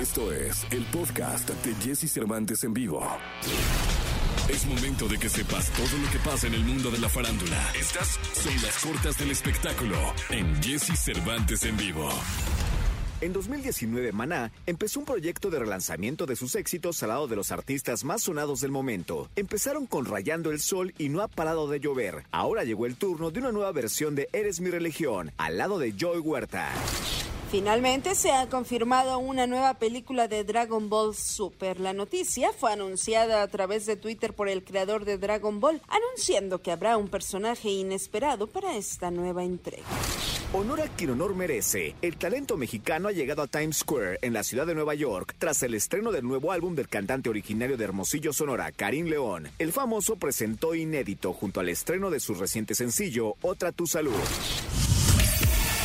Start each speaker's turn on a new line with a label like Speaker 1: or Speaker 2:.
Speaker 1: Esto es el podcast de Jesse Cervantes en vivo. Es momento de que sepas todo lo que pasa en el mundo de la farándula. Estas son las cortas del espectáculo en Jesse Cervantes en vivo.
Speaker 2: En 2019, Maná empezó un proyecto de relanzamiento de sus éxitos al lado de los artistas más sonados del momento. Empezaron con Rayando el Sol y no ha parado de llover. Ahora llegó el turno de una nueva versión de Eres mi religión, al lado de Joy Huerta.
Speaker 3: Finalmente se ha confirmado una nueva película de Dragon Ball Super. La noticia fue anunciada a través de Twitter por el creador de Dragon Ball, anunciando que habrá un personaje inesperado para esta nueva entrega.
Speaker 2: Honor a quien honor merece. El talento mexicano ha llegado a Times Square, en la ciudad de Nueva York, tras el estreno del nuevo álbum del cantante originario de Hermosillo, Sonora, Karim León. El famoso presentó inédito junto al estreno de su reciente sencillo, Otra Tu Salud.